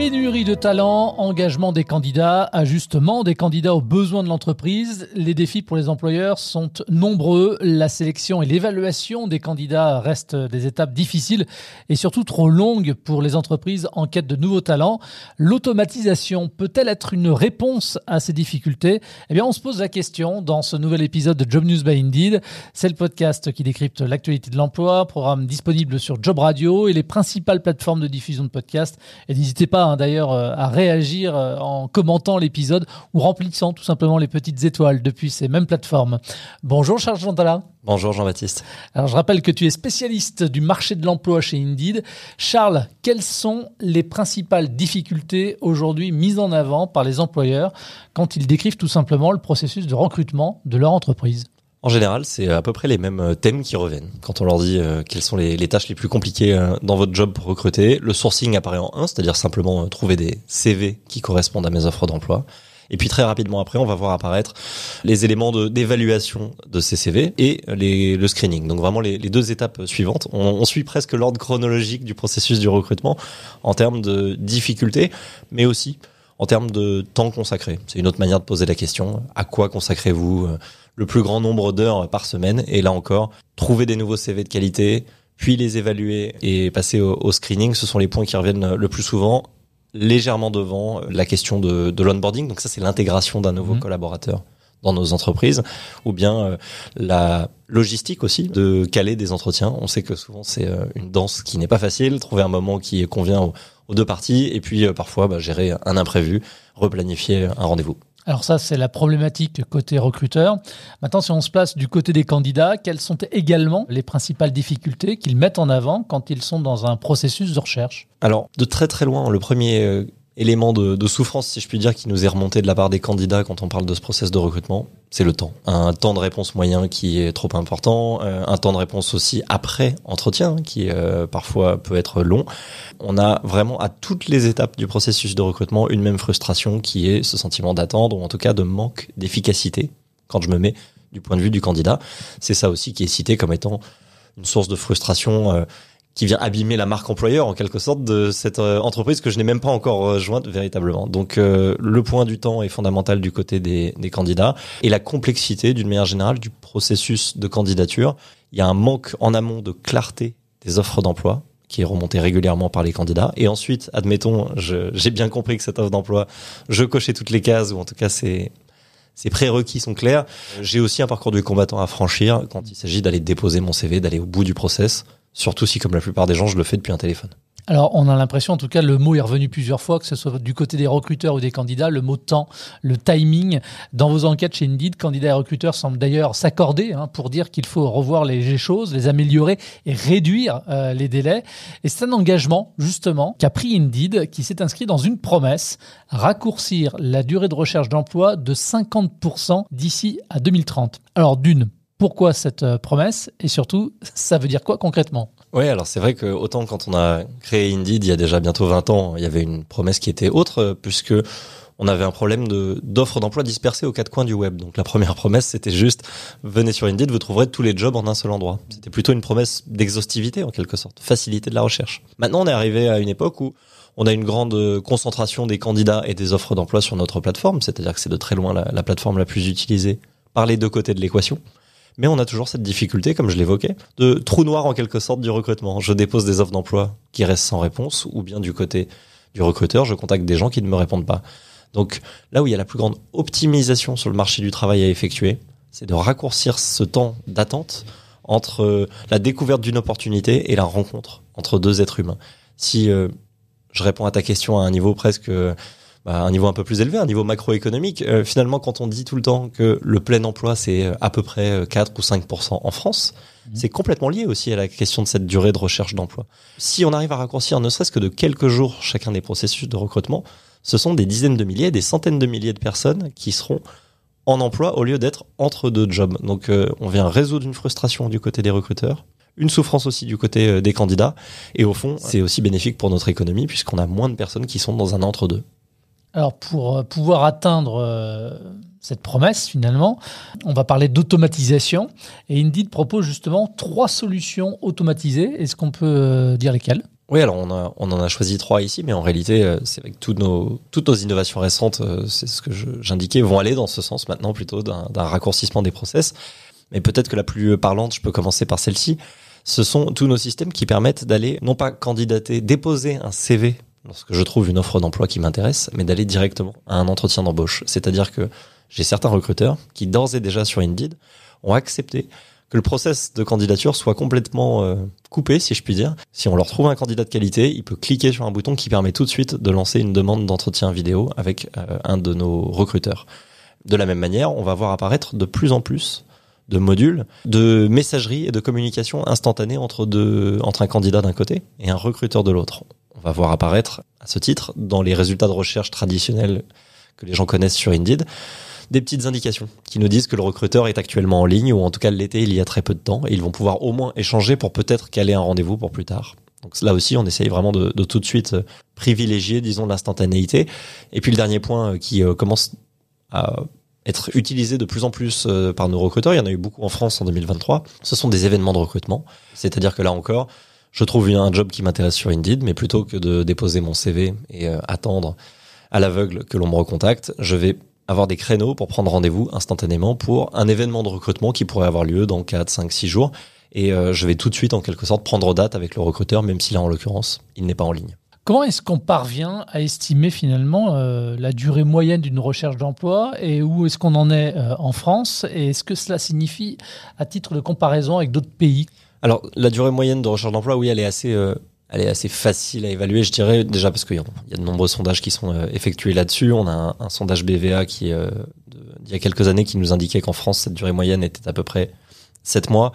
Pénurie de talents, engagement des candidats, ajustement des candidats aux besoins de l'entreprise. Les défis pour les employeurs sont nombreux. La sélection et l'évaluation des candidats restent des étapes difficiles et surtout trop longues pour les entreprises en quête de nouveaux talents. L'automatisation peut-elle être une réponse à ces difficultés? Eh bien, on se pose la question dans ce nouvel épisode de Job News by Indeed. C'est le podcast qui décrypte l'actualité de l'emploi, programme disponible sur Job Radio et les principales plateformes de diffusion de podcasts. Et n'hésitez pas Hein, d'ailleurs euh, à réagir euh, en commentant l'épisode ou remplissant tout simplement les petites étoiles depuis ces mêmes plateformes. Bonjour Charles Jantala. Bonjour Jean-Baptiste. Alors je rappelle que tu es spécialiste du marché de l'emploi chez Indeed. Charles, quelles sont les principales difficultés aujourd'hui mises en avant par les employeurs quand ils décrivent tout simplement le processus de recrutement de leur entreprise? En général, c'est à peu près les mêmes euh, thèmes qui reviennent. Quand on leur dit euh, quelles sont les, tâches les plus compliquées euh, dans votre job pour recruter, le sourcing apparaît en un, c'est-à-dire simplement trouver des CV qui correspondent à mes offres d'emploi. Et puis très rapidement après, on va voir apparaître les éléments d'évaluation de, ces CV et le screening. Donc vraiment les, deux étapes suivantes. On, on suit presque l'ordre chronologique du processus du recrutement en termes de difficultés, mais aussi en termes de temps consacré. C'est une autre manière de poser la question. À quoi consacrez-vous le plus grand nombre d'heures par semaine. Et là encore, trouver des nouveaux CV de qualité, puis les évaluer et passer au, screening, ce sont les points qui reviennent le plus souvent, légèrement devant la question de, de l'onboarding. Donc ça, c'est l'intégration d'un nouveau mmh. collaborateur dans nos entreprises, ou bien euh, la logistique aussi de caler des entretiens. On sait que souvent c'est euh, une danse qui n'est pas facile, trouver un moment qui convient aux, deux parties, et puis euh, parfois bah, gérer un imprévu, replanifier un rendez-vous. Alors ça, c'est la problématique côté recruteur. Maintenant, si on se place du côté des candidats, quelles sont également les principales difficultés qu'ils mettent en avant quand ils sont dans un processus de recherche? Alors, de très très loin, le premier euh, élément de, souffrance, si je puis dire, qui nous est remonté de la part des candidats quand on parle de ce process de recrutement, c'est le temps. Un temps de réponse moyen qui est trop important, euh, un temps de réponse aussi après entretien, qui euh, parfois peut être long. On a vraiment à toutes les étapes du processus de recrutement une même frustration qui est ce sentiment d'attendre, ou en tout cas de manque d'efficacité quand je me mets du point de vue du candidat. C'est ça aussi qui est cité comme étant une source de frustration euh, qui vient abîmer la marque employeur en quelque sorte de cette euh, entreprise que je n'ai même pas encore rejointe véritablement. Donc euh, le point du temps est fondamental du côté des, des candidats et la complexité d'une manière générale du processus de candidature. Il y a un manque en amont de clarté des offres d'emploi qui est remonté régulièrement par les candidats. Et ensuite, admettons, j'ai bien compris que cette offre d'emploi, je cochais toutes les cases, ou en tout cas, c'est ces prérequis sont clairs. J'ai aussi un parcours du combattant à franchir quand il s'agit d'aller déposer mon CV, d'aller au bout du process. Surtout si, comme la plupart des gens, je le fais depuis un téléphone. Alors, on a l'impression, en tout cas, le mot est revenu plusieurs fois, que ce soit du côté des recruteurs ou des candidats, le mot temps, le timing. Dans vos enquêtes chez Indeed, candidats et recruteurs semblent d'ailleurs s'accorder hein, pour dire qu'il faut revoir les choses, les améliorer et réduire euh, les délais. Et c'est un engagement, justement, qu'a pris Indeed, qui s'est inscrit dans une promesse, raccourcir la durée de recherche d'emploi de 50% d'ici à 2030. Alors, d'une, pourquoi cette euh, promesse et surtout, ça veut dire quoi concrètement? Oui, alors c'est vrai que autant quand on a créé Indeed il y a déjà bientôt 20 ans, il y avait une promesse qui était autre euh, puisque on avait un problème de d'offres d'emploi dispersées aux quatre coins du web. Donc la première promesse, c'était juste venez sur Indeed, vous trouverez tous les jobs en un seul endroit. C'était plutôt une promesse d'exhaustivité en quelque sorte, facilité de la recherche. Maintenant, on est arrivé à une époque où on a une grande euh, concentration des candidats et des offres d'emploi sur notre plateforme, c'est-à-dire que c'est de très loin la plateforme la plus utilisée par les deux côtés de l'équation mais on a toujours cette difficulté, comme je l'évoquais, de trou noir en quelque sorte du recrutement. Je dépose des offres d'emploi qui restent sans réponse, ou bien du côté du recruteur, je contacte des gens qui ne me répondent pas. Donc là où il y a la plus grande optimisation sur le marché du travail à effectuer, c'est de raccourcir ce temps d'attente entre euh, la découverte d'une opportunité et la rencontre entre deux êtres humains. Si euh, je réponds à ta question à un niveau presque bah, un niveau un peu plus élevé, un niveau macroéconomique. Euh, finalement, quand on dit tout le temps que le plein emploi, c'est euh, à peu près 4 euh, ou 5% en France, mhm. c'est complètement lié aussi à la question de cette durée de recherche d'emploi. Si on arrive à raccourcir ne serait-ce que de quelques jours chacun des processus de recrutement, ce sont des dizaines de milliers, des centaines de milliers de personnes qui seront en emploi au lieu d'être entre deux jobs. Donc on vient résoudre une frustration du côté des recruteurs, une souffrance aussi du côté des candidats, et au fond, c'est aussi bénéfique pour notre économie puisqu'on a moins de personnes qui sont dans un entre-deux. Alors pour euh, pouvoir atteindre euh, cette promesse finalement, on va parler d'automatisation et Indeed propose justement trois solutions automatisées. Est-ce qu'on peut euh, dire lesquelles? Oui, alors on, en a choisi trois ici, mais en réalité, c'est avec toutes toutes nos innovations récentes, c'est ce que j'indiquais, vont aller dans ce sens maintenant plutôt d'un raccourcissement des process. Mais peut-être que la plus parlante, je peux commencer par celle-ci. Ce sont tous nos systèmes qui permettent d'aller non pas candidater, déposer un CV lorsque je trouve une offre d'emploi qui m'intéresse, mais d'aller directement à un entretien d'embauche. C'est-à-dire que j'ai certains recruteurs qui, d'ores et déjà sur Indeed, ont accepté que le process de candidature soit complètement euh, coupé, si je puis dire. Si on leur trouve un candidat de qualité, il peut cliquer sur un bouton qui permet tout de suite de lancer une demande d'entretien vidéo avec euh, un de nos recruteurs. De la même manière, on va voir apparaître de plus en plus de modules de messagerie et de communication instantanée entre deux, entre un candidat d'un côté et un recruteur de l'autre on va voir apparaître à ce titre dans les résultats de recherche traditionnels que les gens connaissent sur Indeed des petites indications qui nous disent que le recruteur est actuellement en ligne ou en tout cas l'été il y a très peu de temps et ils vont pouvoir au moins échanger pour peut-être caler un rendez-vous pour plus tard. Donc là aussi on essaye vraiment de, tout de suite euh, privilégier disons l'instantanéité. Et puis le dernier point euh, qui euh, commence à être utilisé de plus en plus par nos recruteurs, il y en a eu beaucoup en France en 2023, ce sont des événements de recrutement. C'est-à-dire que là encore, je trouve un job qui m'intéresse sur Indeed, mais plutôt que de déposer mon CV et euh, attendre à l'aveugle que l'on me recontacte, je vais avoir des créneaux pour prendre rendez-vous instantanément pour un événement de recrutement qui pourrait avoir lieu dans 4, 5, 6 jours. Et euh, je vais tout de suite, en quelque sorte, prendre date avec le recruteur, même si là, en l'occurrence, il n'est pas en ligne. Comment est-ce qu'on parvient à estimer finalement euh, la durée moyenne d'une recherche d'emploi et où est-ce qu'on en est en France? Et est-ce que cela signifie à titre de comparaison avec d'autres pays? Alors, la durée moyenne de recherche d'emploi, oui, elle est assez, euh, elle est assez facile à évaluer, je dirais, déjà parce qu'il y, a de nombreux sondages qui sont euh, effectués là-dessus. On a un, sondage BVA qui, euh, il y a quelques années, qui nous indiquait qu'en France, cette durée moyenne était à peu près 7 mois.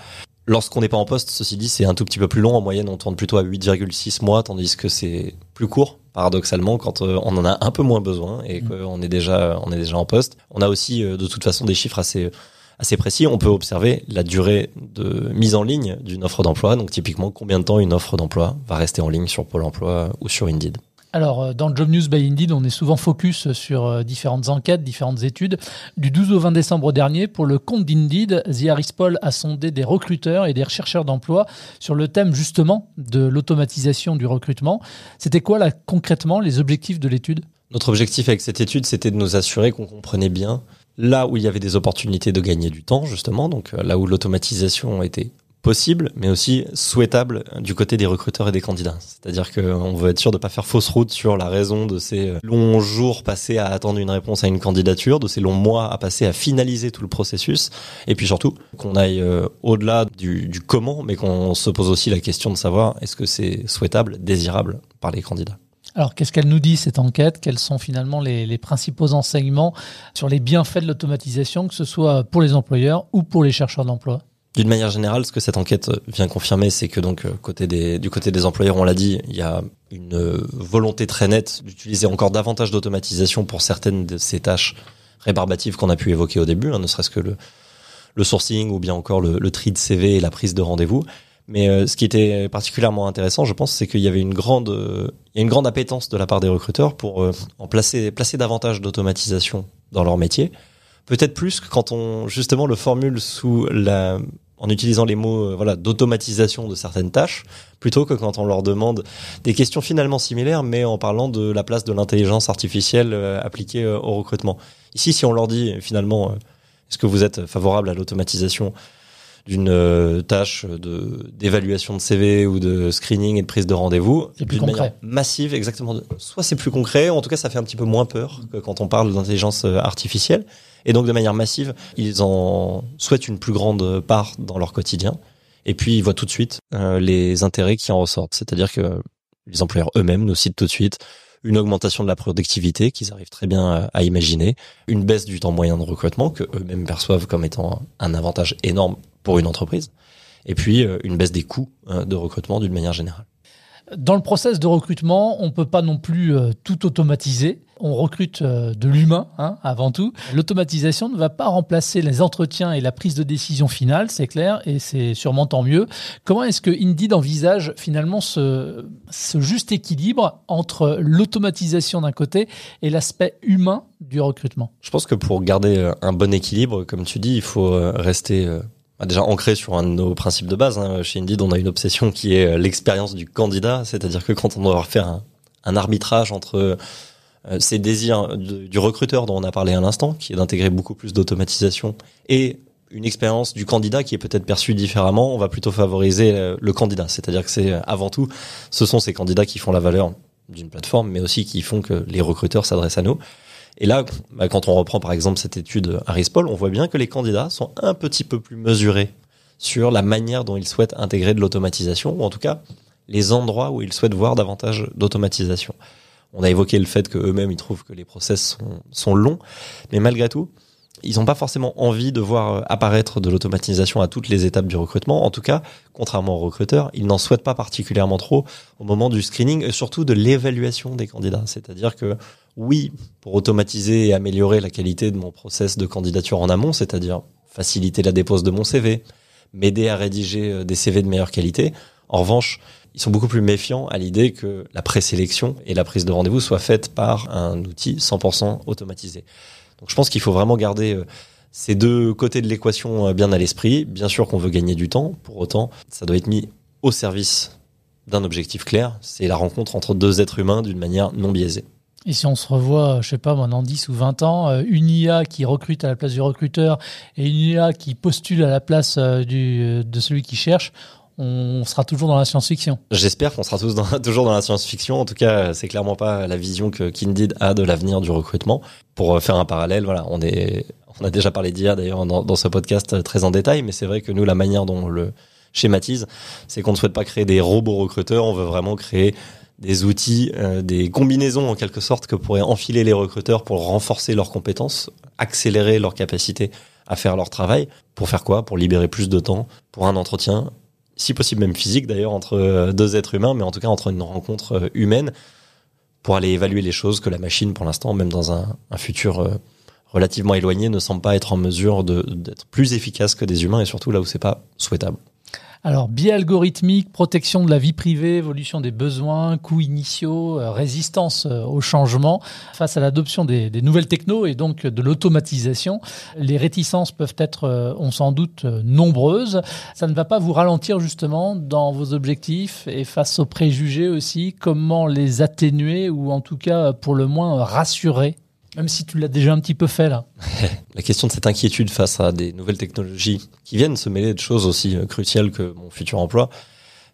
Lorsqu'on n'est pas en poste, ceci dit, c'est un tout petit peu plus long. En moyenne, on tourne plutôt à 8,6 mois, tandis que c'est plus court, paradoxalement, quand on en a un peu moins besoin et mmh. qu'on est déjà, on est déjà en poste. On a aussi, de toute façon, des chiffres assez assez précis, on peut observer la durée de mise en ligne d'une offre d'emploi. Donc typiquement, combien de temps une offre d'emploi va rester en ligne sur Pôle Emploi ou sur Indeed. Alors, euh, dans Job News by Indeed, on est souvent focus sur euh, différentes enquêtes, différentes études. Du 12 au 20 décembre dernier, pour le compte d'Indeed, The Harris Poll a sondé des recruteurs et des rechercheurs d'emploi sur le thème justement de l'automatisation du recrutement. C'était quoi là concrètement les objectifs de l'étude? Notre objectif avec cette étude, c'était de nous assurer qu'on comprenait bien là où il y avait des opportunités de gagner du temps, justement, donc euh, là où l'automatisation était possible, mais aussi souhaitable du côté des recruteurs et des candidats. C'est-à-dire qu'on veut être sûr de ne pas faire fausse route sur la raison de ces euh, longs jours passés à attendre une réponse à une candidature, de ces longs mois à passer à finaliser tout le processus, et puis surtout qu'on aille euh, au-delà du, du comment, mais qu'on se pose aussi la question de savoir est-ce que c'est souhaitable, désirable par les candidats. Alors, qu'est-ce qu'elle nous dit, cette enquête? Quels sont finalement les, principaux enseignements sur les bienfaits de l'automatisation, que ce soit pour les employeurs ou pour les chercheurs d'emploi? D'une manière générale, ce que cette enquête vient confirmer, c'est que donc côté du côté des employeurs, on l'a dit, il y a une volonté très nette d'utiliser encore davantage d'automatisation pour certaines de ces tâches rébarbatives qu'on a pu évoquer au début, hein, ne serait-ce que le, sourcing ou bien encore le tri de CV et la prise de rendez-vous. Mais euh, ce qui était particulièrement intéressant, je pense, c'est qu'il y avait une grande, euh, une grande appétence de la part des recruteurs pour euh, en placer, placer davantage d'automatisation dans leur métier. Peut-être plus que quand on justement le formule sous la, en utilisant les mots voilà d'automatisation de certaines tâches, plutôt que quand on leur demande des questions finalement similaires, mais en parlant de la place de l'intelligence artificielle appliquée au recrutement. Ici, si on leur dit finalement, est-ce que vous êtes favorable à l'automatisation d'une euh, tâche de d'évaluation de CV ou de screening et de prise de rendez-vous plus concret. massive exactement. Soit c'est plus concret en tout cas ça fait un petit peu moins peur que quand on parle d'intelligence euh, artificielle. Et donc de manière massive ils en souhaitent une plus grande part dans leur quotidien. Et puis ils voient tout de suite euh, les intérêts qui en ressortent. C'est-à-dire que les employeurs eux-mêmes nous citent tout de suite une augmentation de la productivité qu'ils arrivent très bien à imaginer, une baisse du temps moyen de recrutement que eux-mêmes perçoivent comme étant un avantage énorme pour une entreprise, et puis euh, une baisse des coûts hein, de recrutement d'une manière générale. Dans le process de recrutement, on peut pas non plus euh, tout automatiser. On recrute euh, de l'humain hein, avant tout. L'automatisation ne va pas remplacer les entretiens et la prise de décision finale, c'est clair, et c'est sûrement tant mieux. Comment est-ce que Indeed envisage finalement ce, ce juste équilibre entre l'automatisation d'un côté et l'aspect humain du recrutement? Je pense que pour garder un bon équilibre, comme tu dis, il faut rester déjà ancré sur un de nos principes de base. Hein. Chez Indeed, on a une obsession qui est euh, l'expérience du candidat, c'est-à-dire que quand on doit faire un, arbitrage entre euh, ces désirs du recruteur dont on a parlé à l'instant, qui est d'intégrer beaucoup plus d'automatisation, et une expérience du candidat qui est peut-être perçue différemment, on va plutôt favoriser euh, le candidat. C'est-à-dire que c'est avant tout, ce sont ces candidats qui font la valeur d'une plateforme, mais aussi qui font que les recruteurs s'adressent à nous. Et là, bah, quand on reprend par exemple cette étude Harris Poll, on voit bien que les candidats sont un petit peu plus mesurés sur la manière dont ils souhaitent intégrer de l'automatisation, ou en tout cas les endroits où ils souhaitent voir davantage d'automatisation. On a évoqué le fait qu'eux-mêmes, ils trouvent que les process sont, sont longs, mais malgré tout, ils n'ont pas forcément envie de voir apparaître de l'automatisation à toutes les étapes du recrutement. En tout cas, contrairement aux recruteurs, ils n'en souhaitent pas particulièrement trop au moment du screening et surtout de l'évaluation des candidats. C'est-à-dire que oui, pour automatiser et améliorer la qualité de mon process de candidature en amont, c'est-à-dire faciliter la dépose de mon CV, m'aider à rédiger euh, des CV de meilleure qualité. En revanche, ils sont beaucoup plus méfiants à l'idée que la présélection et la prise de rendez-vous soient faites par un outil 100% automatisé. Donc je pense qu'il faut vraiment garder euh, ces deux côtés de l'équation euh, bien à l'esprit. Bien sûr qu'on veut gagner du temps, pour autant, ça doit être mis au service d'un objectif clair, c'est la rencontre entre deux êtres humains d'une manière non biaisée. Et si on se revoit, je sais pas, dans 10 ou 20 ans, euh, une IA qui recrute à la place du recruteur et une IA qui postule à la place euh, du, euh, de celui qui cherche, on sera toujours dans la science-fiction. J'espère qu'on sera tous toujours dans la science-fiction. En tout cas, c'est clairement pas la vision que Kindid a de l'avenir du recrutement. Pour faire un parallèle, voilà, on est, on a déjà parlé d'IA d'ailleurs dans, dans, ce podcast très en détail, mais c'est vrai que nous, la manière dont on le schématise, c'est qu'on ne souhaite pas créer des robots recruteurs, on veut vraiment créer des outils, euh, des combinaisons en quelque sorte que pourraient enfiler les recruteurs pour renforcer leurs compétences, accélérer leur capacité à faire leur travail. Pour faire quoi? Pour libérer plus de temps pour un entretien, si possible même physique d'ailleurs, entre euh, deux êtres humains, mais en tout cas entre une rencontre euh, humaine, pour aller évaluer les choses que la machine, pour l'instant, même dans un, un futur relativement éloigné, ne semble pas être en mesure d'être plus efficace que des humains, et surtout là où c'est pas souhaitable. Alors, biais algorithmique, protection de la vie privée, évolution des besoins, coûts initiaux, euh, résistance euh, au changement. Face à l'adoption des, nouvelles technos et donc de l'automatisation, les réticences peuvent être, euh, on s'en doute, nombreuses. Ça ne va pas vous ralentir justement dans vos objectifs et face aux préjugés aussi, comment les atténuer ou en tout cas pour le moins rassurer? Même si tu l'as déjà un petit peu fait là. La question de cette inquiétude face à des nouvelles technologies qui viennent se mêler de choses aussi euh, cruciales que mon futur emploi,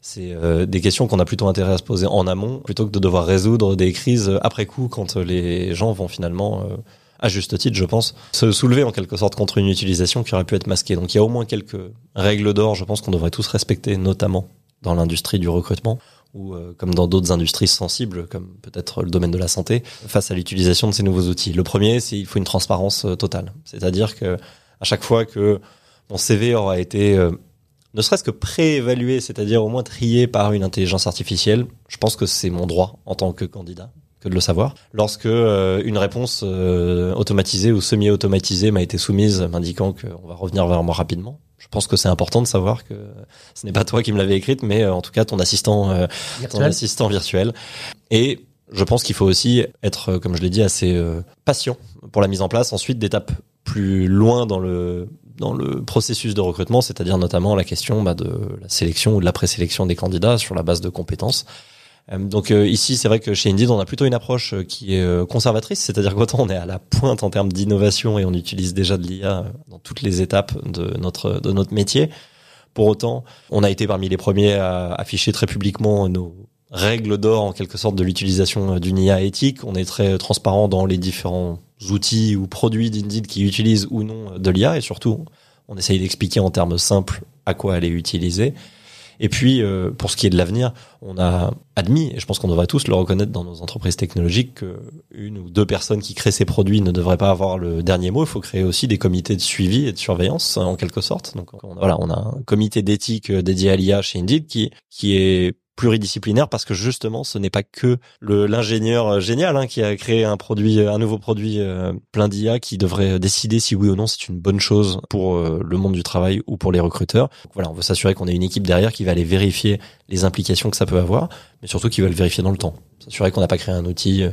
c'est euh, des questions qu'on a plutôt intérêt à se poser en amont plutôt que de devoir résoudre des crises après coup quand les gens vont finalement, euh, à juste titre je pense, se soulever en quelque sorte contre une utilisation qui aurait pu être masquée. Donc il y a au moins quelques règles d'or, je pense qu'on devrait tous respecter, notamment dans l'industrie du recrutement ou euh, comme dans d'autres industries sensibles, comme peut-être le domaine de la santé, face à l'utilisation de ces nouveaux outils. Le premier, c'est il faut une transparence euh, totale. C'est-à-dire que à chaque fois que mon CV aura été euh, ne serait-ce que préévalué, c'est-à-dire au moins trié par une intelligence artificielle, je pense que c'est mon droit en tant que candidat que de le savoir. Lorsque une réponse automatisée ou semi-automatisée m'a été soumise m'indiquant qu'on va revenir vers moi rapidement, je pense que c'est important de savoir que ce n'est pas toi qui me l'avais écrite, mais euh, en tout cas ton assistant, euh, ton assistant virtuel. Et je pense qu'il faut aussi être, euh, comme je l'ai dit, assez patient pour la mise en place ensuite d'étapes plus loin dans le dans le processus de recrutement, c'est-à-dire notamment la question bah, de la sélection ou de la présélection des candidats sur la base de compétences. Euh, donc euh, ici, c'est vrai que chez Indeed, on a plutôt une approche euh, qui est conservatrice, c'est-à-dire qu'autant on est à la pointe en termes d'innovation et on utilise déjà de l'IA dans toutes les étapes de notre de notre métier. Pour autant, on a été parmi les premiers à afficher très publiquement nos règles d'or en quelque sorte de l'utilisation d'une IA éthique. On est très transparent dans les différents outils ou produits d'Indeed qui utilisent ou non de l'IA et surtout, on essaye d'expliquer en termes simples à quoi elle est utilisée. Et puis, euh, pour ce qui est de l'avenir, on a admis, et je pense qu'on devrait tous le reconnaître dans nos entreprises technologiques, qu'une ou deux personnes qui créent ces produits ne devraient pas avoir le dernier mot. Il faut créer aussi des comités de suivi et de surveillance, en quelque sorte. Donc voilà, on a un comité d'éthique dédié à l'IA chez Indeed qui, qui est pluridisciplinaire parce que justement, ce n'est pas que l'ingénieur euh, génial hein, qui a créé un produit, un nouveau produit euh, plein d'IA qui devrait décider si oui ou non c'est une bonne chose pour le monde du travail ou pour les recruteurs. Voilà, on veut s'assurer qu'on ait une équipe derrière qui va aller vérifier les implications que ça peut avoir, mais surtout qui va le vérifier dans le temps. S'assurer qu'on n'a pas créé un outil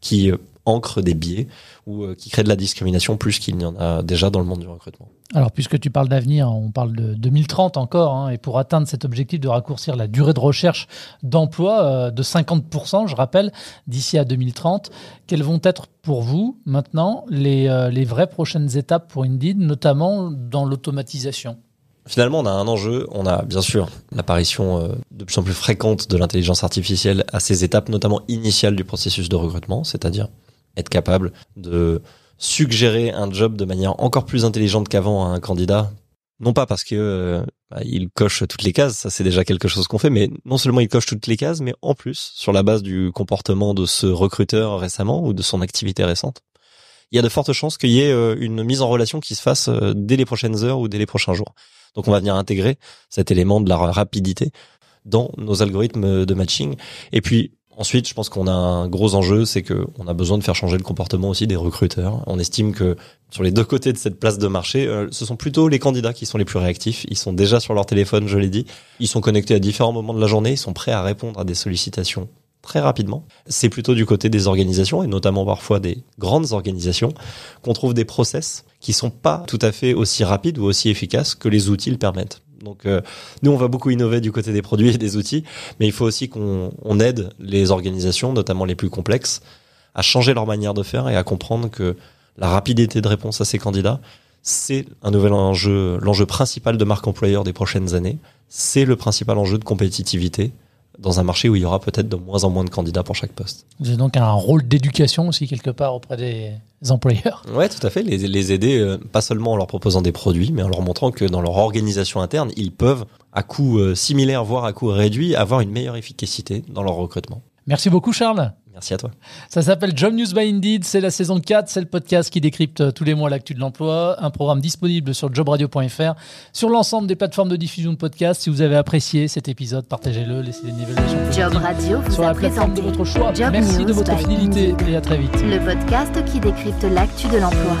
qui ancre des biais ou euh, qui crée de la discrimination plus qu'il n'y en a déjà dans le monde du recrutement. Alors, puisque tu parles d'avenir, on parle de 2030 encore, hein, et pour atteindre cet objectif de raccourcir la durée de recherche d'emploi euh, de 50%, je rappelle, d'ici à 2030, quelles vont être pour vous maintenant les, euh, les vraies prochaines étapes pour Indeed, notamment dans l'automatisation? Finalement, on a un enjeu. On a bien sûr l'apparition de plus en plus fréquente de l'intelligence artificielle à ces étapes, notamment initiales du processus de recrutement, c'est-à-dire être capable de suggérer un job de manière encore plus intelligente qu'avant à un candidat. Non pas parce que euh, bah, il coche toutes les cases, ça c'est déjà quelque chose qu'on fait, mais non seulement il coche toutes les cases, mais en plus sur la base du comportement de ce recruteur récemment ou de son activité récente, il y a de fortes chances qu'il y ait euh, une mise en relation qui se fasse euh, dès les prochaines heures ou dès les prochains jours. Donc on va venir intégrer cet élément de la rapidité dans nos algorithmes de matching. Et puis Ensuite, je pense qu'on a un gros enjeu, c'est que on a besoin de faire changer le comportement aussi des recruteurs. On estime que sur les deux côtés de cette place de marché, euh, ce sont plutôt les candidats qui sont les plus réactifs. Ils sont déjà sur leur téléphone, je l'ai dit. Ils sont connectés à différents moments de la journée. Ils sont prêts à répondre à des sollicitations très rapidement. C'est plutôt du côté des organisations et notamment parfois des grandes organisations qu'on trouve des process qui sont pas tout à fait aussi rapides ou aussi efficaces que les outils le permettent. Donc euh, nous, on va beaucoup innover du côté des produits et des outils, mais il faut aussi qu'on aide les organisations, notamment les plus complexes, à changer leur manière de faire et à comprendre que la rapidité de réponse à ces candidats, c'est un nouvel enjeu, l'enjeu principal de marque employeur des prochaines années. C'est le principal enjeu de compétitivité dans un marché où il y aura peut-être de moins en moins de candidats pour chaque poste. Vous avez donc un rôle d'éducation aussi quelque part auprès des employeurs. Ouais, tout à fait. Les, les aider, euh, pas seulement en leur proposant des produits, mais en leur montrant que dans leur organisation interne, ils peuvent, à coût euh, similaire, voire à coût réduit, avoir une meilleure efficacité dans leur recrutement. Merci beaucoup, Charles. Merci à toi. Ça s'appelle Job News by Indeed, c'est la saison 4, c'est le podcast qui décrypte euh, tous les mois l'actu de l'emploi, un programme disponible sur jobradio.fr, sur l'ensemble des plateformes de diffusion de podcasts. Si vous avez apprécié cet épisode, partagez-le, laissez des évaluations Job Radio vous sur la plateforme de votre choix. Merci de votre fidélité et à très vite. Le podcast qui décrypte l'actu de l'emploi.